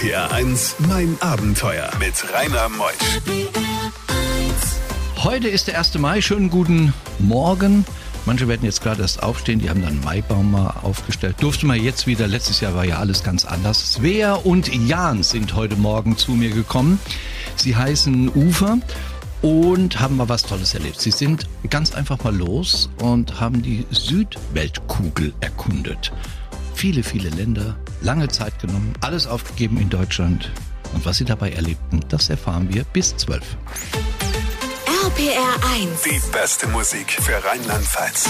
RPR 1, mein Abenteuer mit Rainer Meusch. Heute ist der 1. Mai. Schönen guten Morgen. Manche werden jetzt gerade erst aufstehen, die haben dann Maibaum mal aufgestellt. Durfte man jetzt wieder, letztes Jahr war ja alles ganz anders. Svea und Jan sind heute Morgen zu mir gekommen. Sie heißen Ufer und haben mal was Tolles erlebt. Sie sind ganz einfach mal los und haben die Südweltkugel erkundet. Viele, viele Länder, lange Zeit genommen, alles aufgegeben in Deutschland. Und was sie dabei erlebten, das erfahren wir bis 12. RPR 1. Die beste Musik für Rheinland-Pfalz.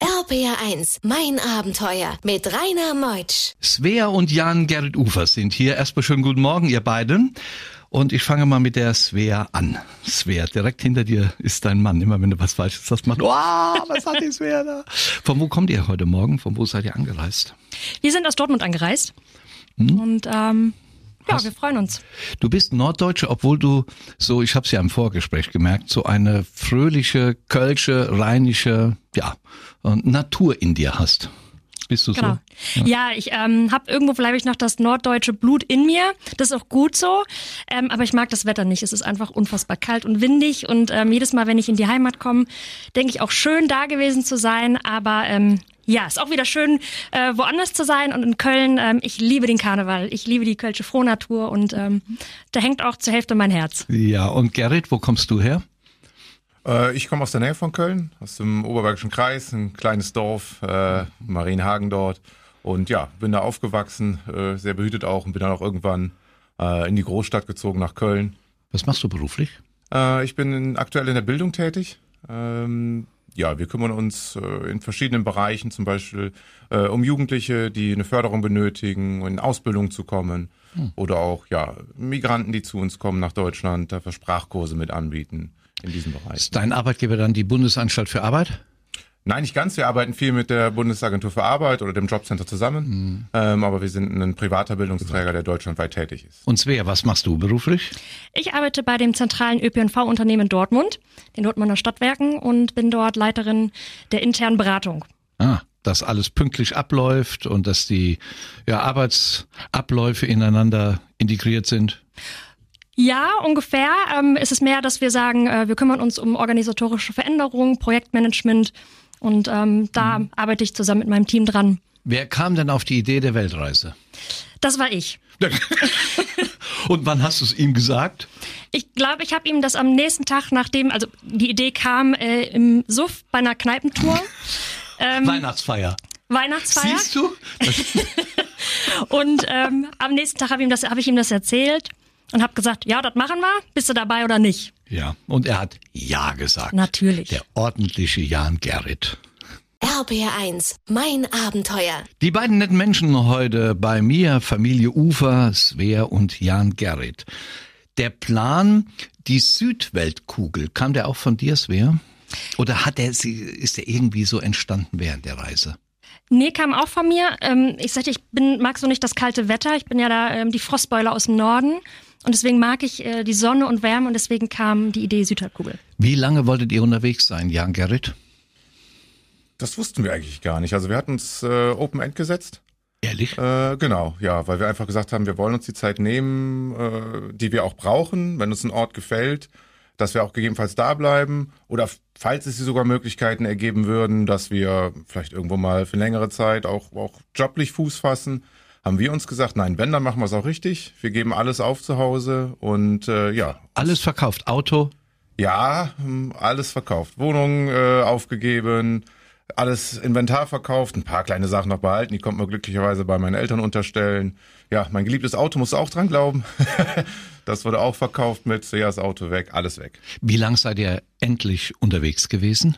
RPR 1, mein Abenteuer mit Rainer Meutsch. Svea und Jan Gerrit Ufer sind hier. Erstmal schönen guten Morgen, ihr beiden. Und ich fange mal mit der Svea an. Svea, direkt hinter dir ist dein Mann. Immer wenn du was Falsches sagst, macht, oh, was hat die Svea da? Von wo kommt ihr heute Morgen? Von wo seid ihr angereist? Wir sind aus Dortmund angereist und ähm, ja, Hast- wir freuen uns. Du bist Norddeutsche, obwohl du so, ich habe es ja im Vorgespräch gemerkt, so eine fröhliche, kölsche, rheinische, ja, äh, Natur in dir hast. Bist du Genau. so? Ja, ich ähm, habe irgendwo vielleicht noch das norddeutsche Blut in mir. Das ist auch gut so. Ähm, aber ich mag das Wetter nicht. Es ist einfach unfassbar kalt und windig. Und ähm, jedes Mal, wenn ich in die Heimat komme, denke ich auch schön da gewesen zu sein. Aber ähm, ja, ist auch wieder schön, äh, woanders zu sein. Und in Köln, ähm, ich liebe den Karneval. Ich liebe die kölsche Frohnatur. Und ähm, da hängt auch zur Hälfte mein Herz. Ja, und Gerrit, wo kommst du her? Äh, ich komme aus der Nähe von Köln, aus dem Oberbergischen Kreis, ein kleines Dorf, äh, Marienhagen dort. Und ja, bin da aufgewachsen, äh, sehr behütet auch und bin dann auch irgendwann äh, in die Großstadt gezogen nach Köln. Was machst du beruflich? Äh, ich bin in, aktuell in der Bildung tätig. Ähm, ja, wir kümmern uns äh, in verschiedenen Bereichen, zum Beispiel äh, um Jugendliche, die eine Förderung benötigen, in Ausbildung zu kommen. Oder auch ja Migranten, die zu uns kommen nach Deutschland, dafür Sprachkurse mit anbieten in diesem Bereich. Ist dein Arbeitgeber dann die Bundesanstalt für Arbeit? Nein, nicht ganz. Wir arbeiten viel mit der Bundesagentur für Arbeit oder dem Jobcenter zusammen. Ähm, aber wir sind ein privater Bildungsträger, der deutschlandweit tätig ist. Und Svea, was machst du beruflich? Ich arbeite bei dem zentralen ÖPNV-Unternehmen Dortmund, den Dortmunder Stadtwerken, und bin dort Leiterin der internen Beratung. Ah, dass alles pünktlich abläuft und dass die ja, Arbeitsabläufe ineinander integriert sind. Ja, ungefähr. Ähm, ist es mehr, dass wir sagen, äh, wir kümmern uns um organisatorische Veränderungen, Projektmanagement und ähm, da arbeite ich zusammen mit meinem Team dran. Wer kam denn auf die Idee der Weltreise? Das war ich. Und wann hast du es ihm gesagt? Ich glaube, ich habe ihm das am nächsten Tag, nachdem, also die Idee kam äh, im Suff bei einer Kneipentour. Ähm, Weihnachtsfeier. Weihnachtsfeier. Siehst du? Und ähm, am nächsten Tag habe ihm das, habe ich ihm das erzählt und habe gesagt, ja, das machen wir. Bist du dabei oder nicht? Ja, und er hat Ja gesagt. Natürlich. Der ordentliche Jan Gerrit. RPR 1, mein Abenteuer. Die beiden netten Menschen heute bei mir, Familie Ufer, Svea und Jan Gerrit. Der Plan, die Südweltkugel, kam der auch von dir, Svea? Oder hat er, sie- ist der irgendwie so entstanden während der Reise? Nee, kam auch von mir. Ähm, ich sagte, ich bin, mag so nicht das kalte Wetter. Ich bin ja da ähm, die Frostbeule aus dem Norden. Und deswegen mag ich äh, die Sonne und Wärme und deswegen kam die Idee Südhalbkugel. Wie lange wolltet ihr unterwegs sein, Jan Gerrit? Das wussten wir eigentlich gar nicht. Also wir hatten uns äh, Open End gesetzt. Ehrlich? Äh, genau, ja, weil wir einfach gesagt haben, wir wollen uns die Zeit nehmen, äh, die wir auch brauchen, wenn uns ein Ort gefällt, dass wir auch gegebenenfalls da bleiben oder falls es sich sogar Möglichkeiten ergeben würden, dass wir vielleicht irgendwo mal für längere Zeit auch, auch joblich Fuß fassen, haben wir uns gesagt, nein, wenn, dann machen wir es auch richtig. Wir geben alles auf zu Hause und äh, ja, Alles verkauft. Auto? ja, hm, alles verkauft. Wohnung äh, aufgegeben, alles Inventar verkauft, ein paar kleine Sachen noch behalten, die konnten wir glücklicherweise bei meinen Eltern unterstellen. Ja, mein geliebtes Auto musst du auch dran glauben. das wurde auch verkauft mit, ja, das Auto weg, alles weg. Wie lang seid ihr endlich unterwegs gewesen?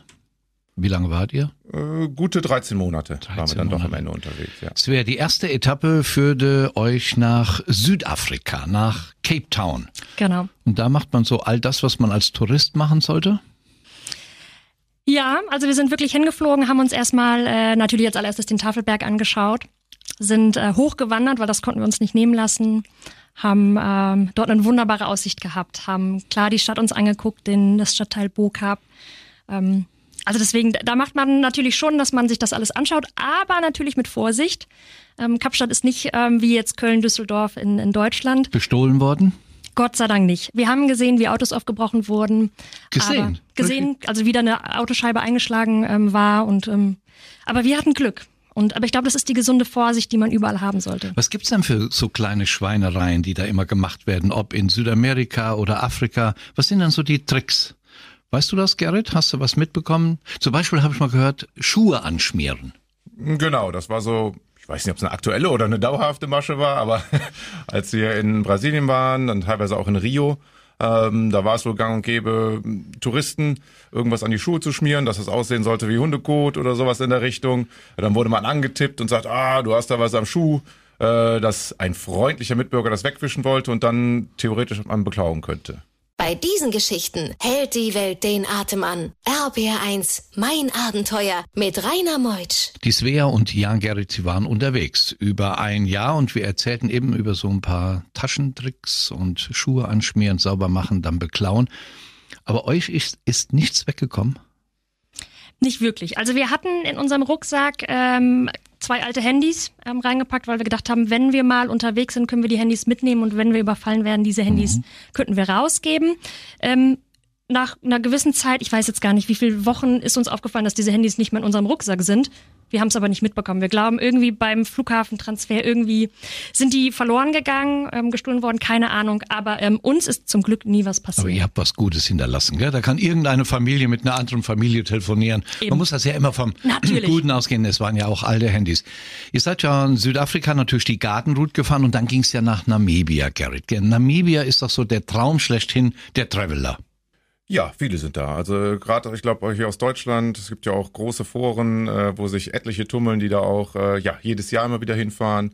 Wie lange wart ihr? Äh, gute 13 Monate waren 13 wir dann doch am Monate. Ende unterwegs, ja. Es wäre die erste Etappe führte euch nach Südafrika, nach Cape Town. Genau. Und da macht man so all das, was man als Tourist machen sollte? Ja, also wir sind wirklich hingeflogen, haben uns erstmal äh, natürlich als allererstes den Tafelberg angeschaut, sind äh, hochgewandert, weil das konnten wir uns nicht nehmen lassen, haben ähm, dort eine wunderbare Aussicht gehabt, haben klar die Stadt uns angeguckt, den, das Stadtteil Bokab. Ähm, Also deswegen, da macht man natürlich schon, dass man sich das alles anschaut, aber natürlich mit Vorsicht. Ähm, Kapstadt ist nicht ähm, wie jetzt Köln, Düsseldorf in, in Deutschland. Bestohlen worden? Gott sei Dank nicht. Wir haben gesehen, wie Autos aufgebrochen wurden. Gesehen? Gesehen, also wieder eine Autoscheibe eingeschlagen ähm, war und ähm, aber wir hatten Glück. Und, aber ich glaube, das ist die gesunde Vorsicht, die man überall haben sollte. Was gibt's denn für so kleine Schweinereien, die da immer gemacht werden, ob in Südamerika oder Afrika? Was sind dann so die Tricks? Weißt du das, Gerrit? Hast du was mitbekommen? Zum Beispiel habe ich mal gehört, Schuhe anschmieren. Genau, das war so, ich weiß nicht, ob es eine aktuelle oder eine dauerhafte Masche war, aber als wir in Brasilien waren, dann teilweise auch in Rio, ähm, da war es wohl gang und gäbe, Touristen irgendwas an die Schuhe zu schmieren, dass es aussehen sollte wie Hundekot oder sowas in der Richtung. Dann wurde man angetippt und sagt, ah, du hast da was am Schuh, äh, dass ein freundlicher Mitbürger das wegwischen wollte und dann theoretisch man beklauen könnte. Bei diesen Geschichten hält die Welt den Atem an. RBR1, mein Abenteuer mit Rainer Meutsch. Die Svea und Jan Gerrit, sie waren unterwegs über ein Jahr und wir erzählten eben über so ein paar Taschentricks und Schuhe anschmieren, sauber machen, dann beklauen. Aber euch ist, ist nichts weggekommen? Nicht wirklich. Also wir hatten in unserem Rucksack ähm, zwei alte Handys ähm, reingepackt, weil wir gedacht haben, wenn wir mal unterwegs sind, können wir die Handys mitnehmen und wenn wir überfallen werden, diese Handys mhm. könnten wir rausgeben. Ähm, nach einer gewissen Zeit, ich weiß jetzt gar nicht, wie viele Wochen ist uns aufgefallen, dass diese Handys nicht mehr in unserem Rucksack sind. Wir haben es aber nicht mitbekommen. Wir glauben, irgendwie beim Flughafentransfer, irgendwie sind die verloren gegangen, ähm, gestohlen worden, keine Ahnung. Aber ähm, uns ist zum Glück nie was passiert. Aber ihr habt was Gutes hinterlassen, gell? Da kann irgendeine Familie mit einer anderen Familie telefonieren. Eben. Man muss das ja immer vom natürlich. Guten ausgehen. Es waren ja auch alte Handys. Ihr seid ja in Südafrika natürlich die Gartenroute gefahren und dann ging es ja nach Namibia, Gerrit. Namibia ist doch so der Traum schlechthin der Traveler. Ja, viele sind da. Also gerade, ich glaube, hier aus Deutschland, es gibt ja auch große Foren, äh, wo sich etliche tummeln, die da auch äh, ja jedes Jahr immer wieder hinfahren.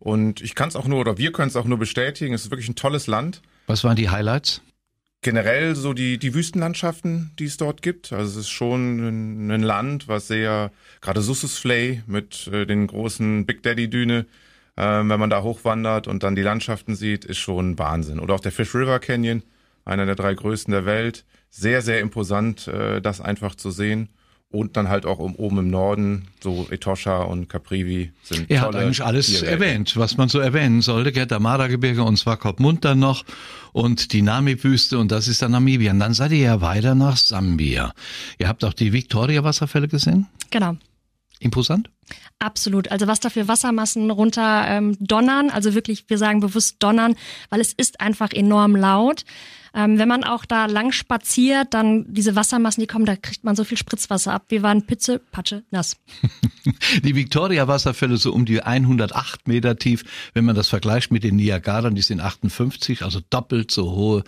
Und ich kann es auch nur, oder wir können es auch nur bestätigen, es ist wirklich ein tolles Land. Was waren die Highlights? Generell so die, die Wüstenlandschaften, die es dort gibt. Also es ist schon ein, ein Land, was sehr, gerade Sussusflay mit äh, den großen Big Daddy Düne, äh, wenn man da hochwandert und dann die Landschaften sieht, ist schon Wahnsinn. Oder auch der Fish River Canyon, einer der drei größten der Welt sehr, sehr imposant, äh, das einfach zu sehen. Und dann halt auch um, oben im Norden, so Etosha und Caprivi sind Er hat eigentlich alles Tierwelten. erwähnt, was man so erwähnen sollte. Gell? Der Mara-Gebirge und Swakopmund dann noch und die Namib-Wüste und das ist dann Namibia. Und dann seid ihr ja weiter nach Sambia. Ihr habt auch die Victoria-Wasserfälle gesehen? Genau. Imposant? Absolut. Also was da für Wassermassen runter ähm, donnern, also wirklich, wir sagen bewusst donnern, weil es ist einfach enorm laut. Ähm, wenn man auch da lang spaziert, dann diese Wassermassen, die kommen, da kriegt man so viel Spritzwasser ab. Wir waren Pitze, Patsche, nass. die Victoria-Wasserfälle so um die 108 Meter tief. Wenn man das vergleicht mit den Niagara, die sind 58, also doppelt so hohe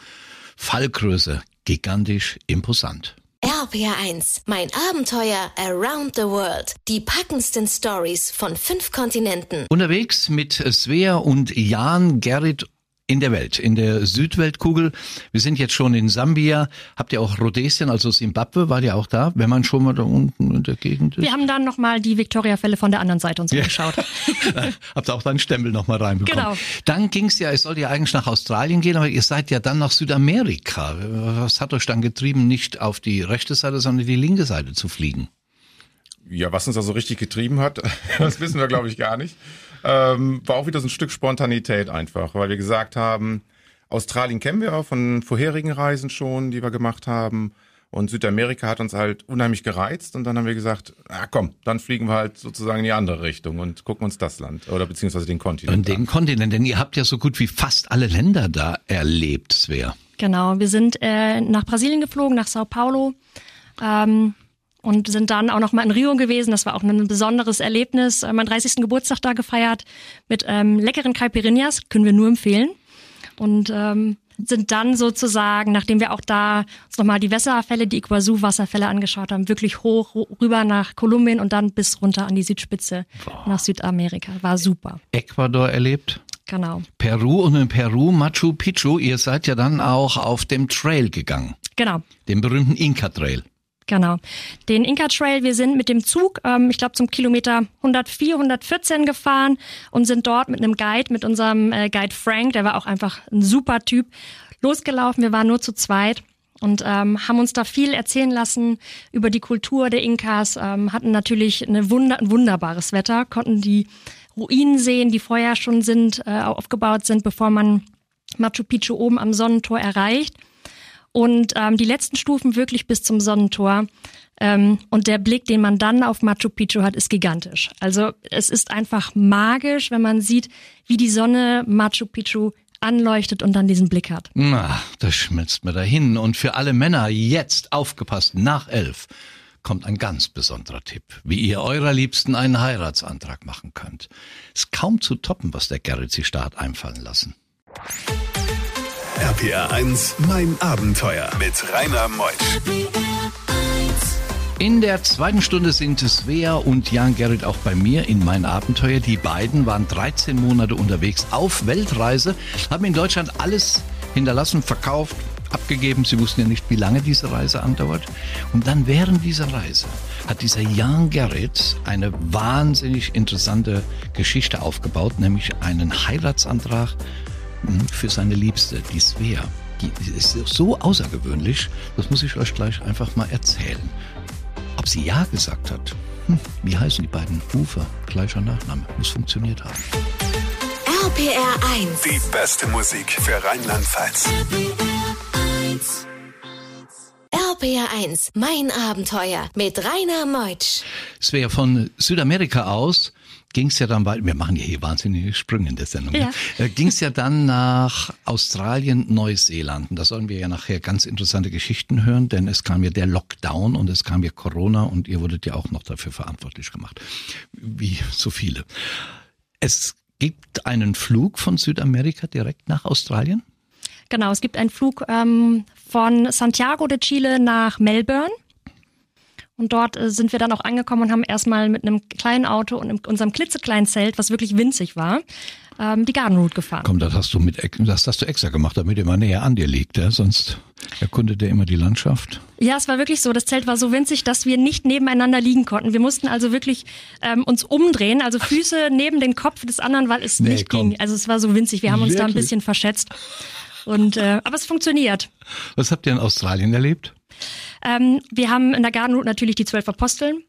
Fallgröße. Gigantisch imposant. RPR1, mein Abenteuer around the world. Die packendsten Stories von fünf Kontinenten. Unterwegs mit Svea und Jan Gerrit in der Welt, in der Südweltkugel. Wir sind jetzt schon in Sambia. Habt ihr auch Rhodesien, also Simbabwe, war ihr auch da, wenn man schon mal da unten in der Gegend ist? Wir haben dann nochmal die Victoria-Fälle von der anderen Seite uns ja. angeschaut. Habt ihr auch deinen Stempel nochmal reinbekommen. Genau. Dann ging's ja, es sollte ja eigentlich nach Australien gehen, aber ihr seid ja dann nach Südamerika. Was hat euch dann getrieben, nicht auf die rechte Seite, sondern die linke Seite zu fliegen? Ja, was uns da so richtig getrieben hat, das wissen wir, glaube ich, gar nicht ähm, war auch wieder so ein Stück Spontanität einfach, weil wir gesagt haben, Australien kennen wir auch von vorherigen Reisen schon, die wir gemacht haben. Und Südamerika hat uns halt unheimlich gereizt und dann haben wir gesagt, ah komm, dann fliegen wir halt sozusagen in die andere Richtung und gucken uns das Land oder beziehungsweise den Kontinent und den Kontinent, denn ihr habt ja so gut wie fast alle Länder da erlebt, Svea. Genau, wir sind äh, nach Brasilien geflogen, nach Sao Paulo. Ähm, und sind dann auch noch mal in Rio gewesen. Das war auch ein besonderes Erlebnis. Äh, mein 30. Geburtstag da gefeiert mit ähm, leckeren Caipirinhas, können wir nur empfehlen. Und ähm, sind dann sozusagen, nachdem wir auch da uns nochmal die Wasserfälle, die Iguazu-Wasserfälle angeschaut haben, wirklich hoch rüber nach Kolumbien und dann bis runter an die Südspitze Boah. nach Südamerika. War super. Ecuador erlebt? Genau. Peru und in Peru Machu Picchu. Ihr seid ja dann auch auf dem Trail gegangen. Genau. Dem berühmten Inka-Trail. Genau. Den Inca Trail, wir sind mit dem Zug, ähm, ich glaube zum Kilometer 104, 114 gefahren und sind dort mit einem Guide, mit unserem äh, Guide Frank, der war auch einfach ein super Typ, losgelaufen. Wir waren nur zu zweit und ähm, haben uns da viel erzählen lassen über die Kultur der Inkas, ähm, hatten natürlich eine Wunder ein wunderbares Wetter, konnten die Ruinen sehen, die vorher schon sind, äh, aufgebaut sind, bevor man Machu Picchu oben am Sonnentor erreicht. Und ähm, die letzten Stufen wirklich bis zum Sonnentor. Ähm, und der Blick, den man dann auf Machu Picchu hat, ist gigantisch. Also es ist einfach magisch, wenn man sieht, wie die Sonne Machu Picchu anleuchtet und dann diesen Blick hat. Na, das schmilzt mir dahin. Und für alle Männer jetzt aufgepasst, nach elf kommt ein ganz besonderer Tipp, wie ihr eurer Liebsten einen Heiratsantrag machen könnt. Ist kaum zu toppen, was der Gerrit sich da einfallen lassen. RPR 1, mein Abenteuer mit Rainer Meusch. In der zweiten Stunde sind Svea und Jan Gerrit auch bei mir in mein Abenteuer. Die beiden waren 13 Monate unterwegs auf Weltreise, haben in Deutschland alles hinterlassen, verkauft, abgegeben. Sie wussten ja nicht, wie lange diese Reise andauert. Und dann während dieser Reise hat dieser Jan Gerrit eine wahnsinnig interessante Geschichte aufgebaut, nämlich einen Heiratsantrag für seine Liebste, die Svea. Die ist so außergewöhnlich, das muss ich euch gleich einfach mal erzählen. Ob sie Ja gesagt hat? Hm, wie heißen die beiden? Ufer, gleicher Nachname. Muss funktioniert haben. RPR 1. Die beste Musik für Rheinland-Pfalz. RPR 1, mein Abenteuer mit Rainer Meutsch. Svea, von Südamerika aus ging es ja dann weiter, wir machen ja hier wahnsinnige Sprünge in der Sendung, Ja. äh, ging es ja dann nach Australien, Neuseeland. Und da sollen wir ja nachher ganz interessante Geschichten hören, denn es kam ja der Lockdown und es kam ja Corona und ihr wurdet ja auch noch dafür verantwortlich gemacht. Wie so viele. Es gibt einen Flug von Südamerika direkt nach Australien? Genau, es gibt einen Flug ähm, von Santiago de Chile nach Melbourne. Und dort äh, sind wir dann auch angekommen und haben erstmal mit einem kleinen Auto und in unserem klitzekleinen Zelt, was wirklich winzig war, ähm, die Garden Route gefahren. Komm, das hast du mit, das hast du extra gemacht, damit er immer näher an dir liegt, ja? sonst erkundet er immer die Landschaft. Ja, es war wirklich so. Das Zelt war so winzig, dass wir nicht nebeneinander liegen konnten. Wir mussten also wirklich ähm, uns umdrehen, also Füße neben den Kopf des anderen, weil es Nee, nicht komm. ging. Also es war so winzig. Wir haben uns da ein Wirklich? bisschen verschätzt. Und äh, aber es funktioniert. Was habt ihr in Australien erlebt? Ähm, wir haben in der Garden Route natürlich die zwölf Aposteln.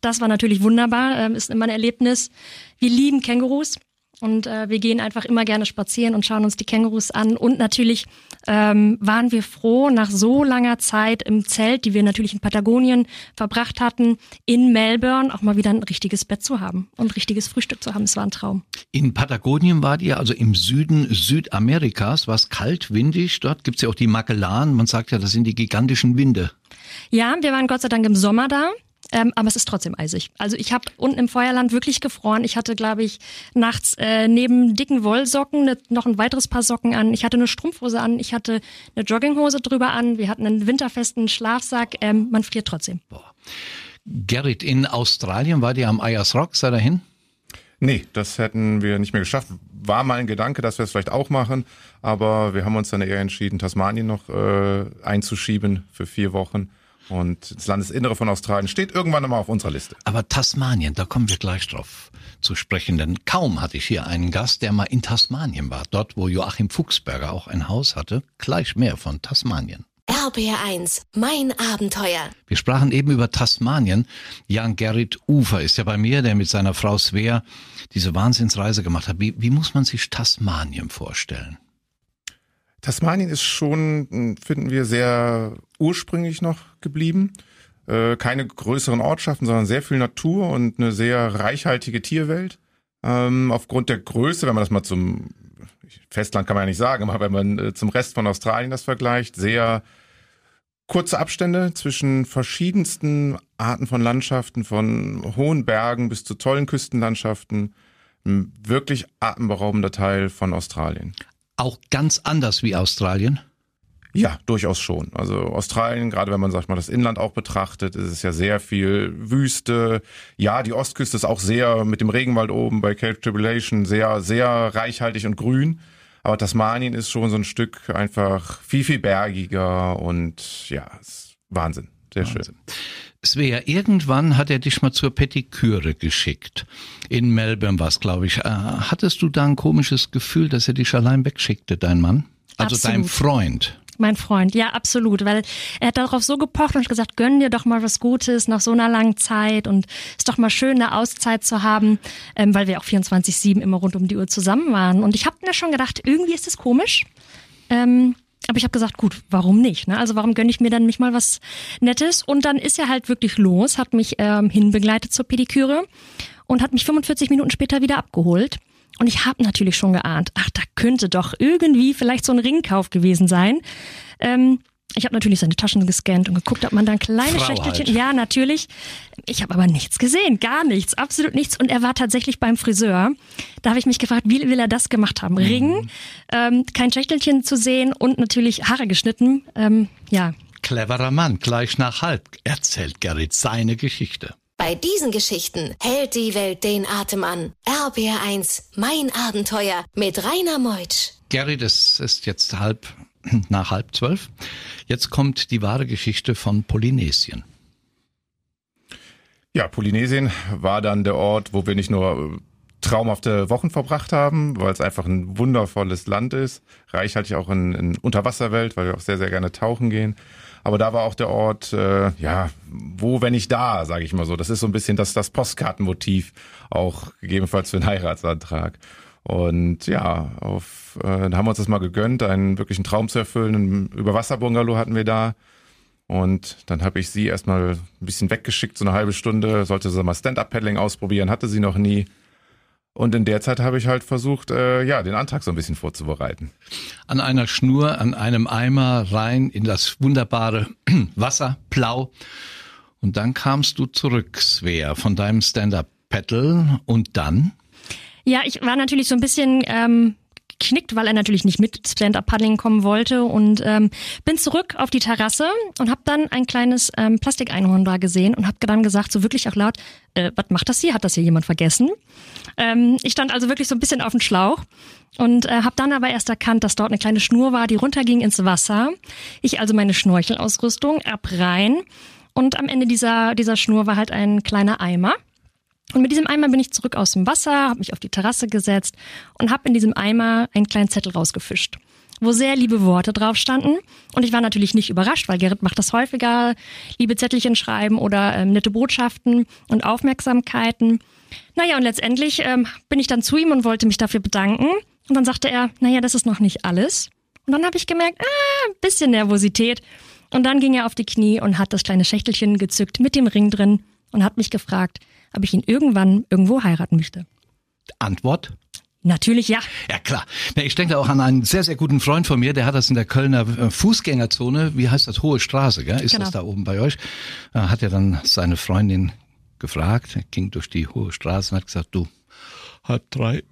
Das war natürlich wunderbar, ähm, ist immer ein Erlebnis. Wir lieben Kängurus und äh, wir gehen einfach immer gerne spazieren und schauen uns die Kängurus an. Und natürlich ähm, waren wir froh, nach so langer Zeit im Zelt, die wir natürlich in Patagonien verbracht hatten, in Melbourne auch mal wieder ein richtiges Bett zu haben und ein richtiges Frühstück zu haben. Es war ein Traum. In Patagonien war die, also im Süden Südamerikas, war es kalt, windig. Dort gibt's ja auch die Magellanen. Man sagt ja, das sind die gigantischen Winde. Ja, wir waren Gott sei Dank im Sommer da. Ähm, aber es ist trotzdem eisig. Also ich habe unten im Feuerland wirklich gefroren. Ich hatte, glaube ich, nachts äh, neben dicken Wollsocken ne, noch ein weiteres Paar Socken an. Ich hatte eine Strumpfhose an. Ich hatte eine Jogginghose drüber an. Wir hatten einen winterfesten Schlafsack. Ähm, man friert trotzdem. Gerrit, in Australien war die am Ayers Rock, sei dahin? Nee, das hätten wir nicht mehr geschafft. War mal ein Gedanke, dass wir es vielleicht auch machen, aber wir haben uns dann eher entschieden, Tasmanien noch äh, einzuschieben für vier Wochen. Und das Landesinnere von Australien steht irgendwann einmal auf unserer Liste. Aber Tasmanien, da kommen wir gleich drauf zu sprechen, denn kaum hatte ich hier einen Gast, der mal in Tasmanien war, dort wo Joachim Fuchsberger auch ein Haus hatte, gleich mehr von Tasmanien. RPR 1, mein Abenteuer. Wir sprachen eben über Tasmanien. Jan Gerrit Ufer ist ja bei mir, der mit seiner Frau Svea diese Wahnsinnsreise gemacht hat. Wie, wie muss man sich Tasmanien vorstellen? Tasmanien ist schon, mh, finden wir, sehr ursprünglich noch geblieben. Äh, keine größeren Ortschaften, sondern sehr viel Natur und eine sehr reichhaltige Tierwelt. Ähm, aufgrund der Größe, wenn man das mal zum Festland kann man ja nicht sagen, aber wenn man äh, zum Rest von Australien das vergleicht, sehr kurze Abstände zwischen verschiedensten Arten von Landschaften, von hohen Bergen bis zu tollen Küstenlandschaften. Ein wirklich atemberaubender Teil von Australien. Auch ganz anders wie Australien. Ja, durchaus schon. Also Australien, gerade wenn man sagt mal das Inland auch betrachtet, ist es ja sehr viel Wüste. Ja, die Ostküste ist auch sehr mit dem Regenwald oben bei Cape Tribulation sehr, sehr reichhaltig und grün. Aber Tasmanien ist schon so ein Stück einfach viel, viel bergiger und ja, ist Wahnsinn. Sehr schön. Svea, irgendwann hat er dich mal zur Petiküre geschickt. In Melbourne war es, glaube ich. Äh, hattest du da ein komisches Gefühl, dass er dich allein wegschickte, dein Mann? Also Absolut. dein Freund. Mein Freund, ja, absolut, weil er hat darauf so gepocht und gesagt, gönn dir doch mal was Gutes nach so einer langen Zeit und ist doch mal schön, eine Auszeit zu haben, ähm, weil wir auch 24-7 immer rund um die Uhr zusammen waren. Und ich habe mir schon gedacht, irgendwie ist das komisch. Ähm, aber ich habe gesagt, gut, warum nicht? Ne? Also warum gönne ich mir dann nicht mal was Nettes? Und dann ist er halt wirklich los, hat mich ähm, hinbegleitet zur Pediküre und hat mich 45 Minuten später wieder abgeholt. Und ich habe natürlich schon geahnt, ach, da könnte doch irgendwie vielleicht so ein Ringkauf gewesen sein. Ähm, ich habe natürlich seine Taschen gescannt und geguckt, ob man da ein kleines Frau Schächtelchen. halt. Ja, natürlich. Ich habe aber nichts gesehen, gar nichts, absolut nichts. Und er war tatsächlich beim Friseur. Da habe ich mich gefragt, wie will er das gemacht haben? Ring, ähm, kein Schächtelchen zu sehen und natürlich Haare geschnitten. Ähm, ja, Cleverer Mann, gleich nach halb erzählt Gerrit seine Geschichte. Bei diesen Geschichten hält die Welt den Atem an. RBR1, mein Abenteuer mit Rainer Meutsch. Gerrit, es ist jetzt halb nach halb zwölf. Jetzt kommt die wahre Geschichte von Polynesien. Ja, Polynesien war dann der Ort, wo wir nicht nur äh, traumhafte Wochen verbracht haben, weil es einfach ein wundervolles Land ist, reichhaltig auch in, in Unterwasserwelt, weil wir auch sehr, sehr gerne tauchen gehen. Aber da war auch der Ort, äh, ja, wo, wenn nicht da, sage ich mal so. Das ist so ein bisschen das, das Postkartenmotiv, auch gegebenenfalls für einen Heiratsantrag. Und ja, auf, äh, haben wir uns das mal gegönnt, einen wirklichen Traum zu erfüllen. Ein Überwasserbungalow hatten wir da. Und dann habe ich sie erstmal ein bisschen weggeschickt, so eine halbe Stunde, sollte sie mal Stand-Up-Paddling ausprobieren, hatte sie noch nie. Und in der Zeit habe ich halt versucht, äh, ja, den Antrag so ein bisschen vorzubereiten. An einer Schnur, an einem Eimer rein in das wunderbare Wasser, blau. Und dann kamst du zurück, Svea, von deinem Stand-Up-Paddle. Und dann? Ja, ich war natürlich so ein bisschen ähm, knickt, weil er natürlich nicht mit Stand-Up-Paddling kommen wollte und ähm, bin zurück auf die Terrasse und habe dann ein kleines ähm, Plastikeinhorn da gesehen und habe dann gesagt, so wirklich auch laut, äh, was macht das hier? Hat das hier jemand vergessen? Ähm, ich stand also wirklich so ein bisschen auf dem Schlauch und äh, habe dann aber erst erkannt, dass dort eine kleine Schnur war, die runterging ins Wasser. Ich also meine Schnorchelausrüstung ab rein und am Ende dieser, dieser Schnur war halt ein kleiner Eimer. Und mit diesem Eimer bin ich zurück aus dem Wasser, habe mich auf die Terrasse gesetzt und habe in diesem Eimer einen kleinen Zettel rausgefischt, wo sehr liebe Worte drauf standen. Und ich war natürlich nicht überrascht, weil Gerrit macht das häufiger, liebe Zettelchen schreiben oder ähm, nette Botschaften und Aufmerksamkeiten. Naja, und letztendlich ähm, bin ich dann zu ihm und wollte mich dafür bedanken. Und dann sagte er, naja, das ist noch nicht alles. Und dann habe ich gemerkt, ah, ein bisschen Nervosität. Und dann ging er auf die Knie und hat das kleine Schächtelchen gezückt mit dem Ring drin und hat mich gefragt, ob ich ihn irgendwann irgendwo heiraten möchte. Antwort? Natürlich ja. Ja klar. Ich denke auch an einen sehr, sehr guten Freund von mir, der hat das in der Kölner äh, Fußgängerzone, wie heißt das, Hohe Straße, gell? ist Genau. das da oben bei euch? Äh, Hat er dann seine Freundin gefragt, ging durch die Hohe Straße und hat gesagt, du, halb drei,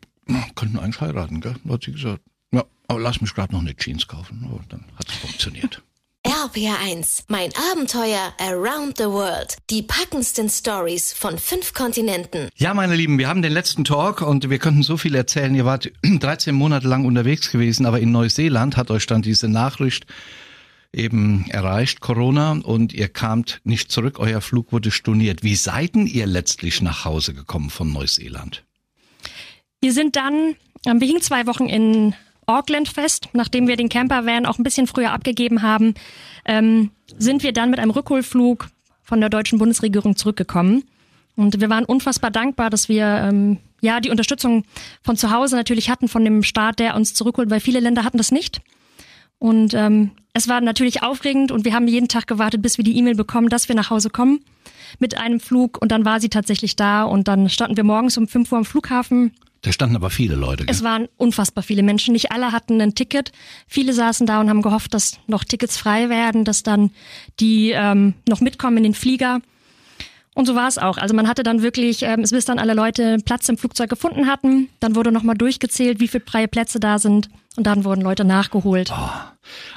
könnten eigentlich heiraten, gell? Da hat sie gesagt, ja, aber lass mich gerade noch eine Jeans kaufen. Und dann hat es funktioniert. RPR1, mein Abenteuer around the world. Die packendsten Stories von fünf Kontinenten. Ja, meine Lieben, wir haben den letzten Talk und wir könnten so viel erzählen. Ihr wart 13 Monate lang unterwegs gewesen, aber in Neuseeland hat euch dann diese Nachricht eben erreicht, Corona, und ihr kamt nicht zurück, euer Flug wurde storniert. Wie seid denn ihr letztlich nach Hause gekommen von Neuseeland? Wir sind dann, ähm, wir hingen zwei Wochen in Auckland fest, nachdem wir den Campervan auch ein bisschen früher abgegeben haben, ähm, sind wir dann mit einem Rückholflug von der deutschen Bundesregierung zurückgekommen. Und wir waren unfassbar dankbar, dass wir ähm, ja die Unterstützung von zu Hause natürlich hatten, von dem Staat, der uns zurückholt, weil viele Länder hatten das nicht. Und ähm, es war natürlich aufregend und wir haben jeden Tag gewartet, bis wir die E-Mail bekommen, dass wir nach Hause kommen mit einem Flug. Und dann war sie tatsächlich da und dann standen wir morgens um 5 Uhr am Flughafen. Da standen aber viele Leute. Gell? Es waren unfassbar viele Menschen. Nicht alle hatten ein Ticket. Viele saßen da und haben gehofft, dass noch Tickets frei werden, dass dann die ähm, noch mitkommen in den Flieger. Und so war es auch. Also man hatte dann wirklich, ähm, bis dann alle Leute Platz im Flugzeug gefunden hatten. Dann wurde nochmal durchgezählt, wie viele freie Plätze da sind. Und dann wurden Leute nachgeholt.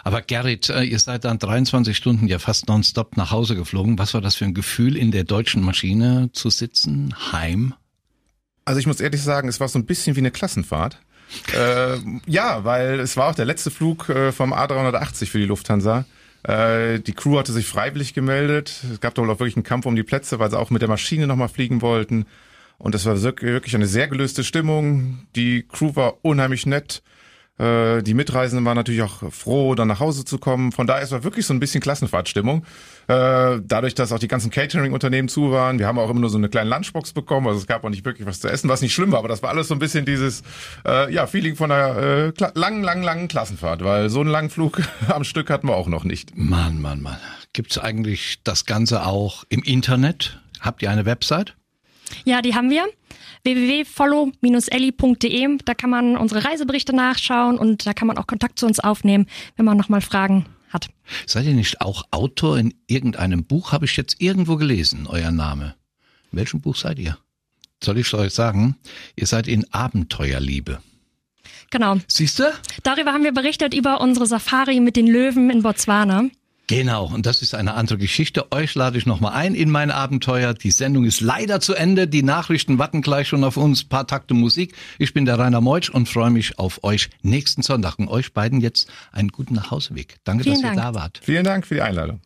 Aber Gerrit, äh, ihr seid dann 23 Stunden ja fast nonstop nach Hause geflogen. Was war das für ein Gefühl, in der deutschen Maschine zu sitzen? Heim? Also ich muss ehrlich sagen, es war so ein bisschen wie eine Klassenfahrt. äh, ja, weil es war auch der letzte Flug äh, vom A380 für die Lufthansa. Äh, die Crew hatte sich freiwillig gemeldet. Es gab da wohl auch wirklich einen Kampf um die Plätze, weil sie auch mit der Maschine nochmal fliegen wollten. Und es war wirk- wirklich eine sehr gelöste Stimmung. Die Crew war unheimlich nett. Äh, die Mitreisenden waren natürlich auch froh, dann nach Hause zu kommen. Von daher ist es wirklich so ein bisschen Klassenfahrtstimmung. Äh, dadurch, dass auch die ganzen Catering-Unternehmen zu waren. Wir haben auch immer nur so eine kleine Lunchbox bekommen. Also es gab auch nicht wirklich was zu essen, was nicht schlimm war. Aber das war alles so ein bisschen dieses äh, ja, Feeling von einer äh, langen, langen, langen Klassenfahrt. Weil so einen langen Flug am Stück hatten wir auch noch nicht. Mann, Mann, Mann. Gibt's eigentlich das Ganze auch im Internet? Habt ihr eine Website? Ja, die haben wir www.follow-elli.de. Da kann man unsere Reiseberichte nachschauen und da kann man auch Kontakt zu uns aufnehmen, wenn man nochmal Fragen hat. Seid ihr nicht auch Autor in irgendeinem Buch? Habe ich jetzt irgendwo gelesen, euer Name. In welchem Buch seid ihr? Soll ich euch sagen? Ihr seid in Abenteuerliebe. Genau. Siehst du? Darüber haben wir berichtet über unsere Safari mit den Löwen in Botswana. Genau, und das ist eine andere Geschichte. Euch lade ich nochmal ein in mein Abenteuer. Die Sendung ist leider zu Ende. Die Nachrichten warten gleich schon auf uns. Ein paar Takte Musik. Ich bin der Rainer Meutsch und freue mich auf euch nächsten Sonntag. Und euch beiden jetzt einen guten Nachhauseweg. Danke, Vielen dass Dank. ihr da wart. Vielen Dank für die Einladung.